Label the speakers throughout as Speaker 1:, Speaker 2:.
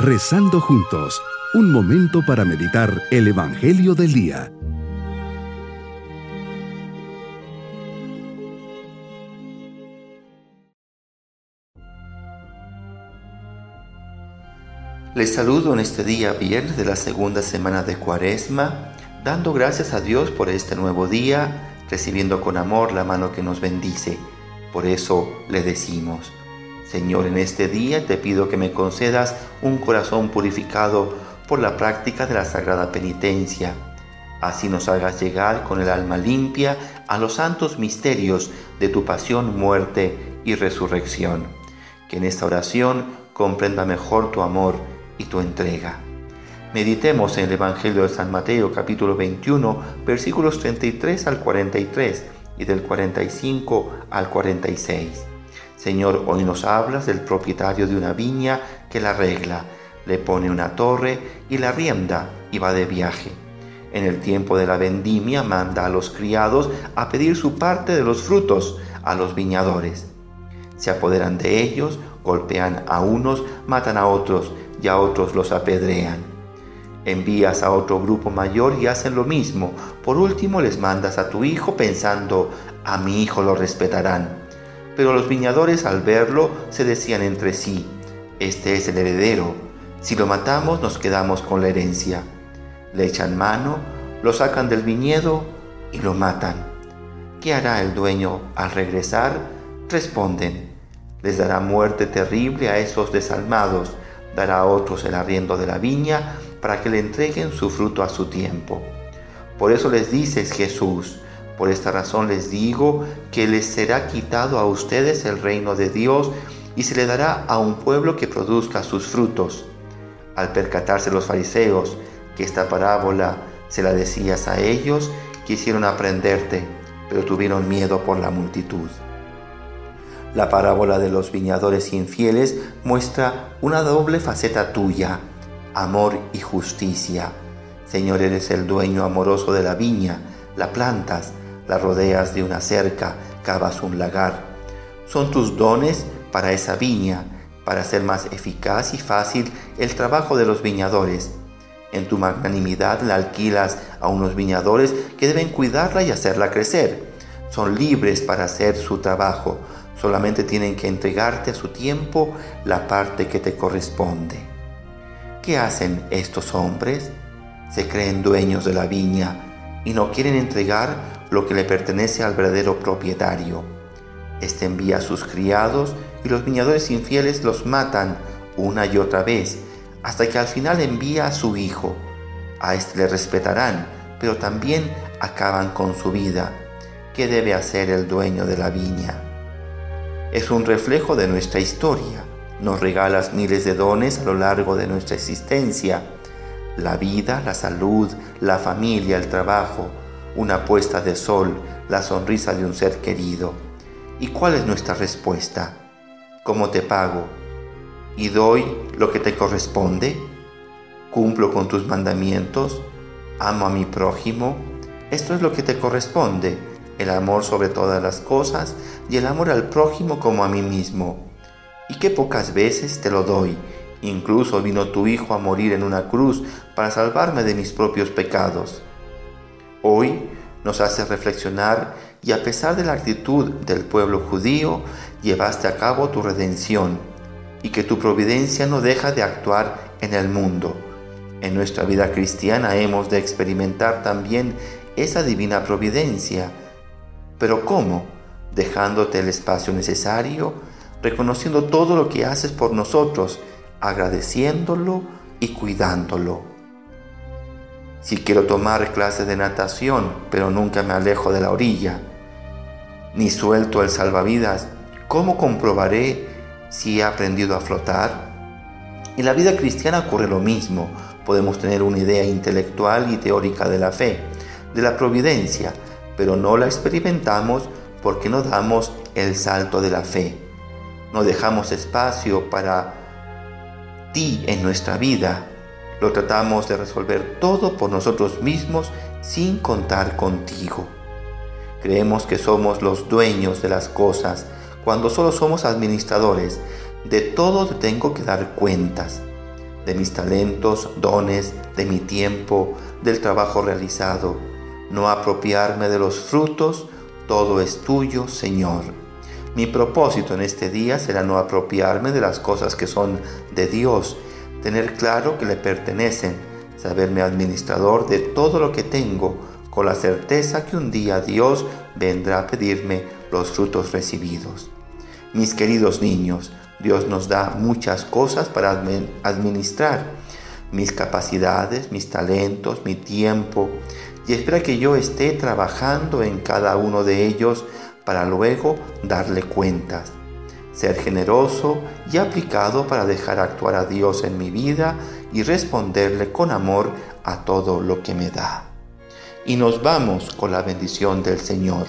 Speaker 1: Rezando juntos, un momento para meditar el Evangelio del Día.
Speaker 2: Les saludo en este día viernes de la segunda semana de Cuaresma, dando gracias a Dios por este nuevo día, recibiendo con amor la mano que nos bendice. Por eso le decimos, Señor, en este día te pido que me concedas un corazón purificado por la práctica de la sagrada penitencia. Así nos hagas llegar con el alma limpia a los santos misterios de tu pasión, muerte y resurrección. Que en esta oración comprenda mejor tu amor y tu entrega. Meditemos en el Evangelio de San Mateo capítulo 21 versículos 33 al 43 y del 45 al 46. Señor, hoy nos hablas del propietario de una viña que la arregla, le pone una torre y la rienda y va de viaje. En el tiempo de la vendimia manda a los criados a pedir su parte de los frutos a los viñadores. Se apoderan de ellos, golpean a unos, matan a otros y a otros los apedrean. Envías a otro grupo mayor y hacen lo mismo. Por último les mandas a tu hijo pensando, a mi hijo lo respetarán. Pero los viñadores al verlo se decían entre sí, este es el heredero, si lo matamos nos quedamos con la herencia. Le echan mano, lo sacan del viñedo y lo matan. ¿Qué hará el dueño al regresar? Responden, les dará muerte terrible a esos desalmados, dará a otros el arriendo de la viña para que le entreguen su fruto a su tiempo. Por eso les dices Jesús, por esta razón les digo que les será quitado a ustedes el reino de Dios y se le dará a un pueblo que produzca sus frutos. Al percatarse los fariseos que esta parábola se la decías a ellos, quisieron aprenderte, pero tuvieron miedo por la multitud. La parábola de los viñadores infieles muestra una doble faceta tuya, amor y justicia. Señor, eres el dueño amoroso de la viña, la plantas, la rodeas de una cerca, cavas un lagar. Son tus dones para esa viña, para hacer más eficaz y fácil el trabajo de los viñadores. En tu magnanimidad la alquilas a unos viñadores que deben cuidarla y hacerla crecer. Son libres para hacer su trabajo, solamente tienen que entregarte a su tiempo la parte que te corresponde. ¿Qué hacen estos hombres? Se creen dueños de la viña y no quieren entregar lo que le pertenece al verdadero propietario. Este envía a sus criados y los viñadores infieles los matan una y otra vez, hasta que al final envía a su hijo. A este le respetarán, pero también acaban con su vida. ¿Qué debe hacer el dueño de la viña? Es un reflejo de nuestra historia. Nos regalas miles de dones a lo largo de nuestra existencia. La vida, la salud, la familia, el trabajo, una puesta de sol, la sonrisa de un ser querido. ¿Y cuál es nuestra respuesta? ¿Cómo te pago? ¿Y doy lo que te corresponde? ¿Cumplo con tus mandamientos? ¿Amo a mi prójimo? Esto es lo que te corresponde, el amor sobre todas las cosas y el amor al prójimo como a mí mismo. Y qué pocas veces te lo doy. Incluso vino tu Hijo a morir en una cruz para salvarme de mis propios pecados. Hoy nos hace reflexionar y a pesar de la actitud del pueblo judío, llevaste a cabo tu redención y que tu providencia no deja de actuar en el mundo. En nuestra vida cristiana hemos de experimentar también esa divina providencia. Pero ¿cómo? Dejándote el espacio necesario, reconociendo todo lo que haces por nosotros, agradeciéndolo y cuidándolo. Si quiero tomar clases de natación, pero nunca me alejo de la orilla, ni suelto el salvavidas, ¿cómo comprobaré si he aprendido a flotar? En la vida cristiana ocurre lo mismo. Podemos tener una idea intelectual y teórica de la fe, de la providencia, pero no la experimentamos porque no damos el salto de la fe. No dejamos espacio para ti en nuestra vida lo tratamos de resolver todo por nosotros mismos sin contar contigo. Creemos que somos los dueños de las cosas cuando solo somos administradores. De todo te tengo que dar cuentas. de mis talentos, dones, de mi tiempo, del trabajo realizado. No apropiarme de los frutos, todo es tuyo, Señor. Mi propósito en este día será no apropiarme de las cosas que son de Dios, tener claro que le pertenecen, saberme administrador de todo lo que tengo, con la certeza que un día Dios vendrá a pedirme los frutos recibidos. Mis queridos niños, Dios nos da muchas cosas para administrar, mis capacidades, mis talentos, mi tiempo, y espera que yo esté trabajando en cada uno de ellos para luego darle cuentas. Ser generoso y aplicado para dejar actuar a Dios en mi vida y responderle con amor a todo lo que me da. Y nos vamos con la bendición del Señor.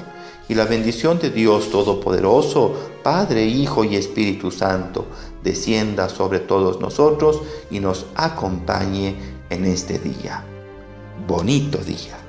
Speaker 2: Y la bendición de Dios Todopoderoso, Padre, Hijo y Espíritu Santo, descienda sobre todos nosotros y nos acompañe en este día. Bonito día.